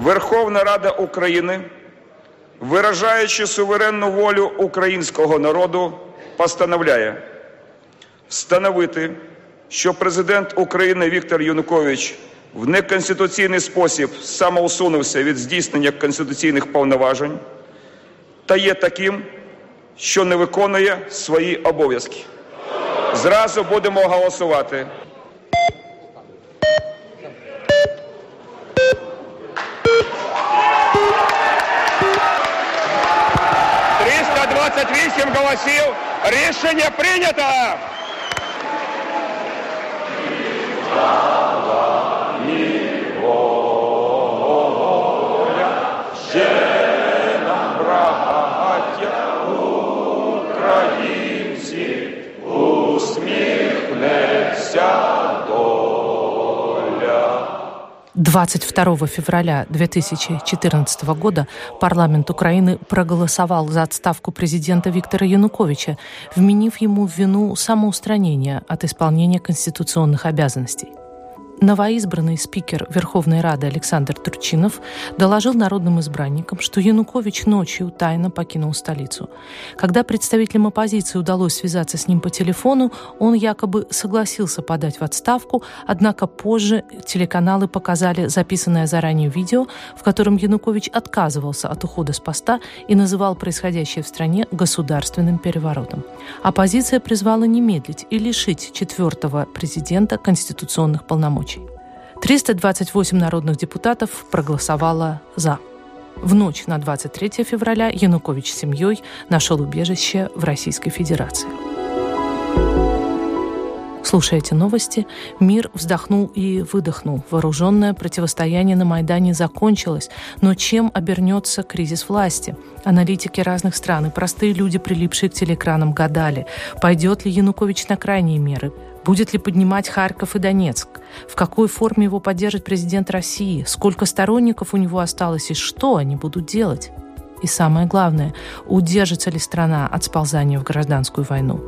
Верховна Рада України, виражаючи суверенну волю українського народу, постановляє встановити, що президент України Віктор Янукович в неконституційний спосіб самоусунувся від здійснення конституційних повноважень та є таким, що не виконує свої обов'язки. Зразу будемо голосувати. 328 голосів. Рішення прийнято. 22 февраля 2014 года парламент Украины проголосовал за отставку президента Виктора Януковича, вменив ему в вину самоустранение от исполнения конституционных обязанностей. Новоизбранный спикер Верховной Рады Александр Турчинов доложил народным избранникам, что Янукович ночью тайно покинул столицу. Когда представителям оппозиции удалось связаться с ним по телефону, он якобы согласился подать в отставку, однако позже телеканалы показали записанное заранее видео, в котором Янукович отказывался от ухода с поста и называл происходящее в стране государственным переворотом. Оппозиция призвала не медлить и лишить четвертого президента конституционных полномочий. 328 народных депутатов проголосовало «за». В ночь на 23 февраля Янукович с семьей нашел убежище в Российской Федерации. Слушая эти новости, мир вздохнул и выдохнул. Вооруженное противостояние на Майдане закончилось. Но чем обернется кризис власти? Аналитики разных стран и простые люди, прилипшие к телеэкранам, гадали, пойдет ли Янукович на крайние меры, Будет ли поднимать Харьков и Донецк? В какой форме его поддержит президент России? Сколько сторонников у него осталось и что они будут делать? И самое главное, удержится ли страна от сползания в гражданскую войну?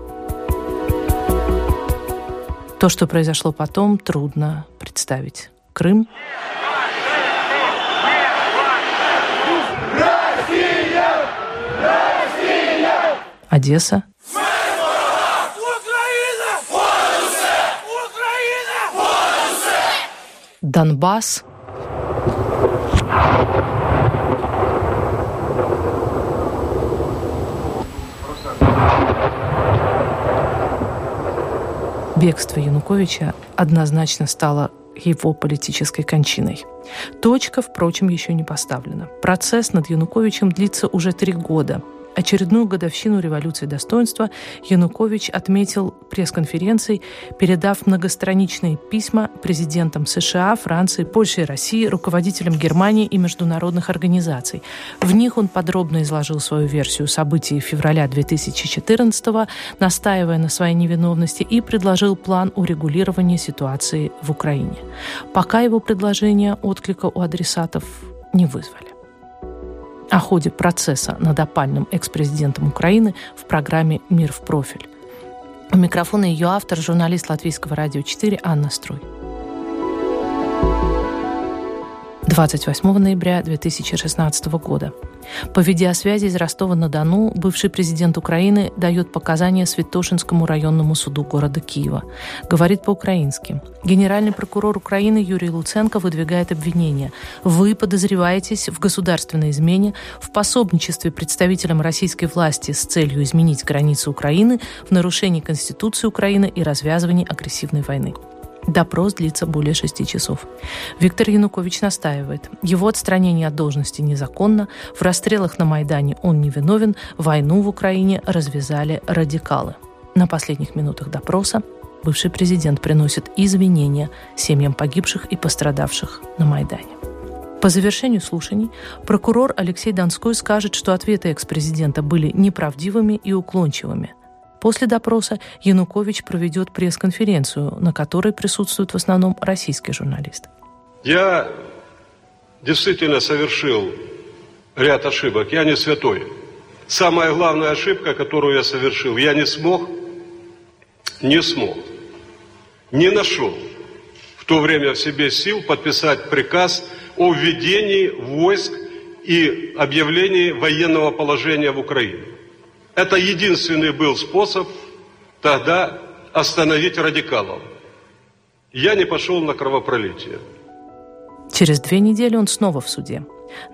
То, что произошло потом, трудно представить. Крым! Одесса Донбасс. Бегство Януковича однозначно стало его политической кончиной. Точка, впрочем, еще не поставлена. Процесс над Януковичем длится уже три года. Очередную годовщину революции достоинства Янукович отметил пресс-конференцией, передав многостраничные письма президентам США, Франции, Польши и России, руководителям Германии и международных организаций. В них он подробно изложил свою версию событий февраля 2014 настаивая на своей невиновности и предложил план урегулирования ситуации в Украине. Пока его предложения отклика у адресатов не вызвали о ходе процесса над опальным экс-президентом Украины в программе «Мир в профиль». У микрофона ее автор, журналист Латвийского радио 4 Анна Струй. 28 ноября 2016 года. По видеосвязи из Ростова-на-Дону бывший президент Украины дает показания Святошинскому районному суду города Киева. Говорит по-украински. Генеральный прокурор Украины Юрий Луценко выдвигает обвинение. Вы подозреваетесь в государственной измене, в пособничестве представителям российской власти с целью изменить границы Украины, в нарушении Конституции Украины и развязывании агрессивной войны. Допрос длится более шести часов. Виктор Янукович настаивает. Его отстранение от должности незаконно, в расстрелах на Майдане он невиновен, войну в Украине развязали радикалы. На последних минутах допроса бывший президент приносит извинения семьям погибших и пострадавших на Майдане. По завершению слушаний прокурор Алексей Донской скажет, что ответы экс-президента были неправдивыми и уклончивыми. После допроса Янукович проведет пресс-конференцию, на которой присутствуют в основном российские журналисты. Я действительно совершил ряд ошибок. Я не святой. Самая главная ошибка, которую я совершил, я не смог, не смог, не нашел в то время в себе сил подписать приказ о введении войск и объявлении военного положения в Украине. Это единственный был способ тогда остановить радикалов. Я не пошел на кровопролитие. Через две недели он снова в суде.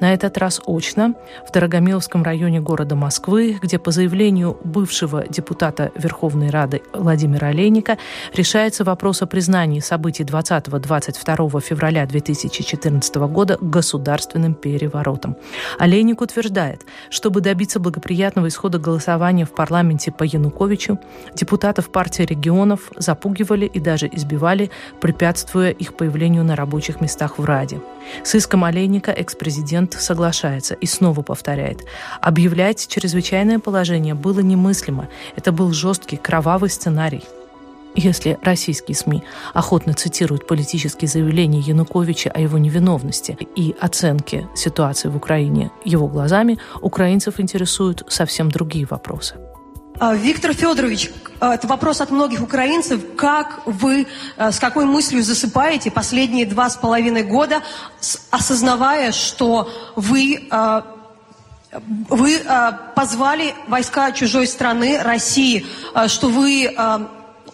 На этот раз очно в Дорогомиловском районе города Москвы, где по заявлению бывшего депутата Верховной Рады Владимира Олейника решается вопрос о признании событий 20-22 февраля 2014 года государственным переворотом. Олейник утверждает, чтобы добиться благоприятного исхода голосования в парламенте по Януковичу, депутатов партии регионов запугивали и даже избивали, препятствуя их появлению на рабочих местах в Раде. С иском Олейника экс-президент соглашается и снова повторяет. Объявлять чрезвычайное положение было немыслимо. Это был жесткий, кровавый сценарий. Если российские СМИ охотно цитируют политические заявления Януковича о его невиновности и оценке ситуации в Украине его глазами, украинцев интересуют совсем другие вопросы. А, Виктор Федорович, а, это вопрос от многих украинцев. Как вы, а, с какой мыслью засыпаете последние два с половиной года, осознавая, что вы вы позвали войска чужой страны, России, что вы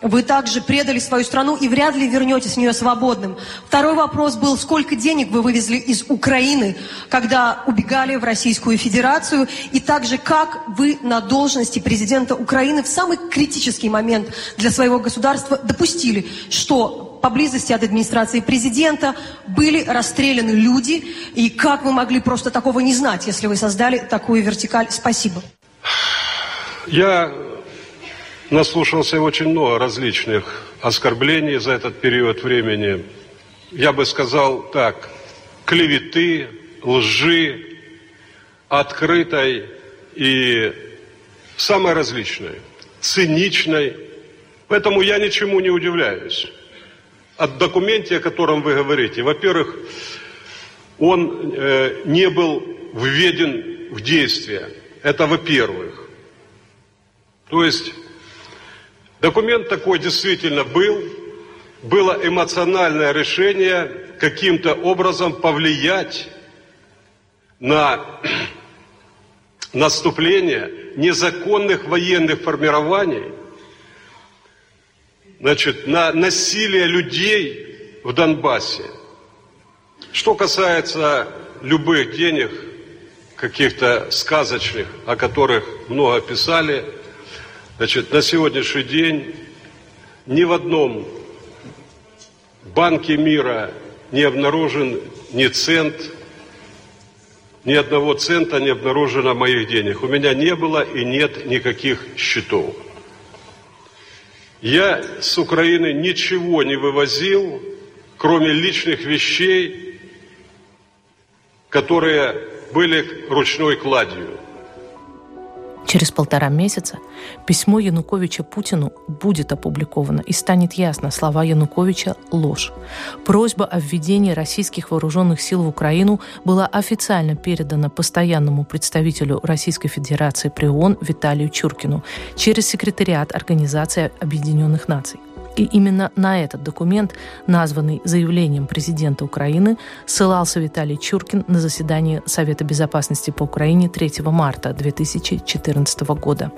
вы также предали свою страну и вряд ли вернетесь в нее свободным. Второй вопрос был, сколько денег вы вывезли из Украины, когда убегали в Российскую Федерацию, и также как вы на должности президента Украины в самый критический момент для своего государства допустили, что поблизости от администрации президента были расстреляны люди, и как вы могли просто такого не знать, если вы создали такую вертикаль? Спасибо. Я наслушался очень много различных оскорблений за этот период времени. Я бы сказал так, клеветы, лжи, открытой и самой различной, циничной. Поэтому я ничему не удивляюсь. От документа, о котором вы говорите, во-первых, он э, не был введен в действие. Это во-первых. То есть Документ такой действительно был. Было эмоциональное решение каким-то образом повлиять на наступление незаконных военных формирований, значит, на насилие людей в Донбассе. Что касается любых денег, каких-то сказочных, о которых много писали – Значит, на сегодняшний день ни в одном банке мира не обнаружен ни цент, ни одного цента не обнаружено моих денег. У меня не было и нет никаких счетов. Я с Украины ничего не вывозил, кроме личных вещей, которые были ручной кладью. Через полтора месяца письмо Януковича Путину будет опубликовано, и станет ясно, слова Януковича – ложь. Просьба о введении российских вооруженных сил в Украину была официально передана постоянному представителю Российской Федерации при ООН Виталию Чуркину через секретариат Организации Объединенных Наций. И именно на этот документ, названный заявлением президента Украины, ссылался Виталий Чуркин на заседании Совета безопасности по Украине 3 марта 2014 года.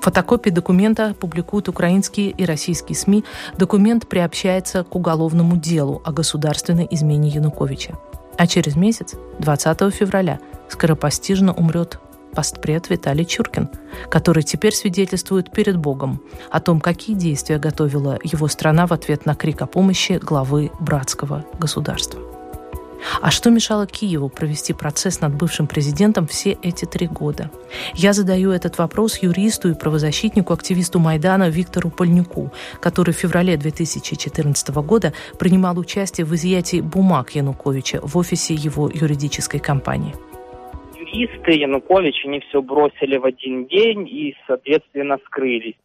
Фотокопии документа публикуют украинские и российские СМИ. Документ приобщается к уголовному делу о государственной измене Януковича. А через месяц, 20 февраля, скоропостижно умрет постпред Виталий Чуркин, который теперь свидетельствует перед Богом о том, какие действия готовила его страна в ответ на крик о помощи главы братского государства. А что мешало Киеву провести процесс над бывшим президентом все эти три года? Я задаю этот вопрос юристу и правозащитнику, активисту Майдана Виктору Польнюку, который в феврале 2014 года принимал участие в изъятии бумаг Януковича в офисе его юридической компании юристы Януковича, они все бросили в один день и, соответственно, скрылись.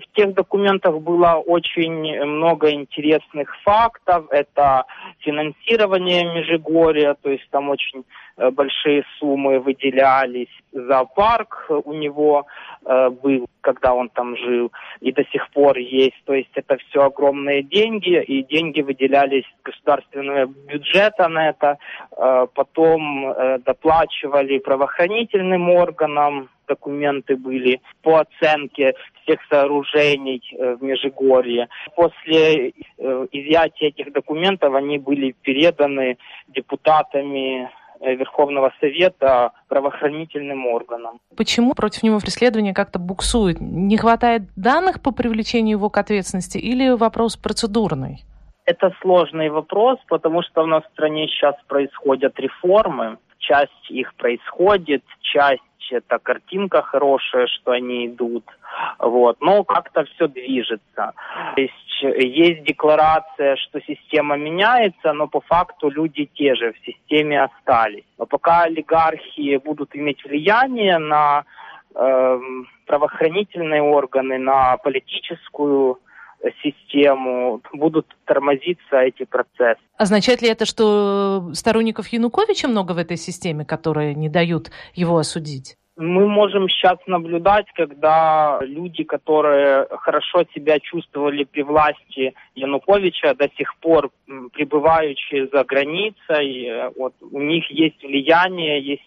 В тех документах было очень много интересных фактов. Это финансирование Межигорья, то есть там очень э, большие суммы выделялись. Зоопарк у него э, был, когда он там жил, и до сих пор есть. То есть это все огромные деньги, и деньги выделялись государственного бюджета на это. Э, потом доплачивали правоохранительным органам, документы были по оценке всех сооружений э, в Межигорье. После э, изъятия этих документов они были переданы депутатами э, Верховного Совета правоохранительным органам. Почему против него преследование как-то буксует? Не хватает данных по привлечению его к ответственности или вопрос процедурный? Это сложный вопрос, потому что у нас в стране сейчас происходят реформы. Часть их происходит, часть это картинка хорошая, что они идут. Вот. Но как-то все движется. То есть есть декларация, что система меняется, но по факту люди те же в системе остались. Но пока олигархи будут иметь влияние на э, правоохранительные органы, на политическую систему, будут тормозиться эти процессы. Означает ли это, что сторонников Януковича много в этой системе, которые не дают его осудить? Мы можем сейчас наблюдать, когда люди, которые хорошо себя чувствовали при власти Януковича, до сих пор пребывающие за границей, э, вот, у них есть влияние, есть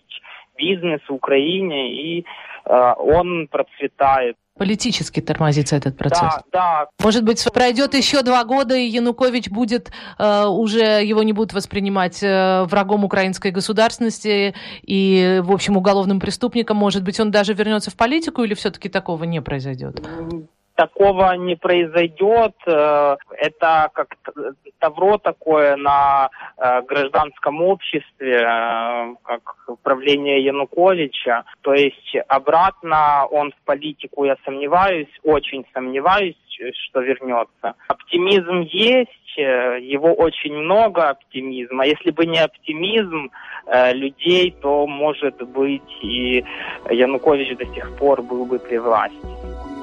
бизнес в Украине, и э, он процветает. Политически тормозится этот процесс. Да, да. Может быть, пройдет еще два года, и Янукович будет э, уже его не будут воспринимать э, врагом украинской государственности и, в общем, уголовным преступником. Может быть, он даже вернется в политику, или все-таки такого не произойдет? Такого не произойдет. Э, это как тавро такое на э, гражданском обществе, э, как правление Януковича. То есть обратно он в политику, я сомневаюсь, очень сомневаюсь, что вернется. Оптимизм есть, его очень много оптимизма. Если бы не оптимизм людей, то, может быть, и Янукович до сих пор был бы при власти.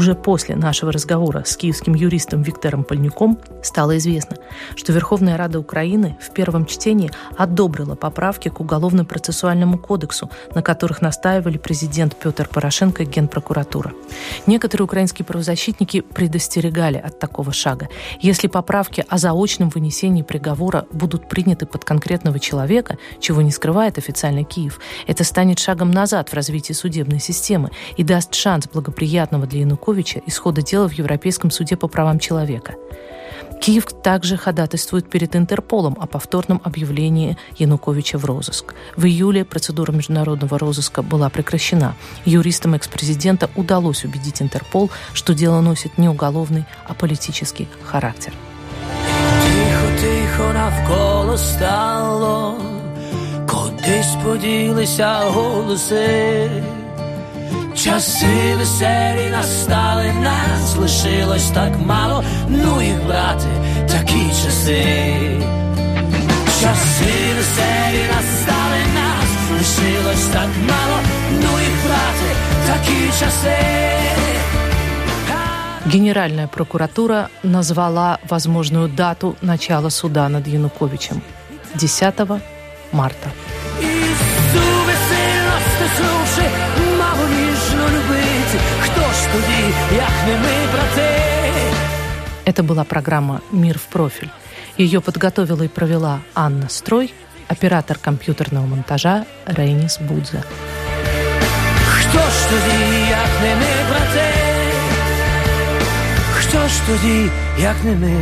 Уже после нашего разговора с киевским юристом Виктором Польнюком стало известно, что Верховная Рада Украины в первом чтении одобрила поправки к Уголовно-процессуальному кодексу, на которых настаивали президент Петр Порошенко и Генпрокуратура. Некоторые украинские правозащитники предостерегали от такого шага. Если поправки о заочном вынесении приговора будут приняты под конкретного человека, чего не скрывает официально Киев, это станет шагом назад в развитии судебной системы и даст шанс благоприятного для Януковича Януковича исхода дела в Европейском суде по правам человека. Киев также ходатайствует перед Интерполом о повторном объявлении Януковича в розыск. В июле процедура международного розыска была прекращена. Юристам экс-президента удалось убедить Интерпол, что дело носит не уголовный, а политический характер. Тихо-тихо навколо стало, кудись поділися голоси. Часи веселі настали, нас лишилось так мало, ну їх брати, такі часи. Часи веселі настали, нас лишилось так мало, ну їх брати, такі часи. Генеральная прокуратура назвала возможную дату начала суда над Януковичем – 10 марта. Это была программа «Мир в профиль». Ее подготовила и провела Анна Строй, оператор компьютерного монтажа Рейнис Будзе. Хто ж тоді, як не ми, брати? Хто ж тоді, як не ми,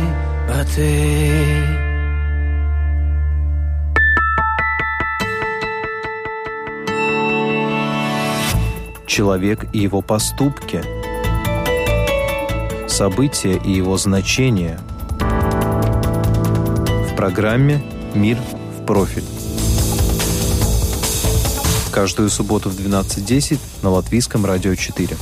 брати? человек и его поступки – события и его значение в программе «Мир в профиль». Каждую субботу в 12.10 на Латвийском радио 4.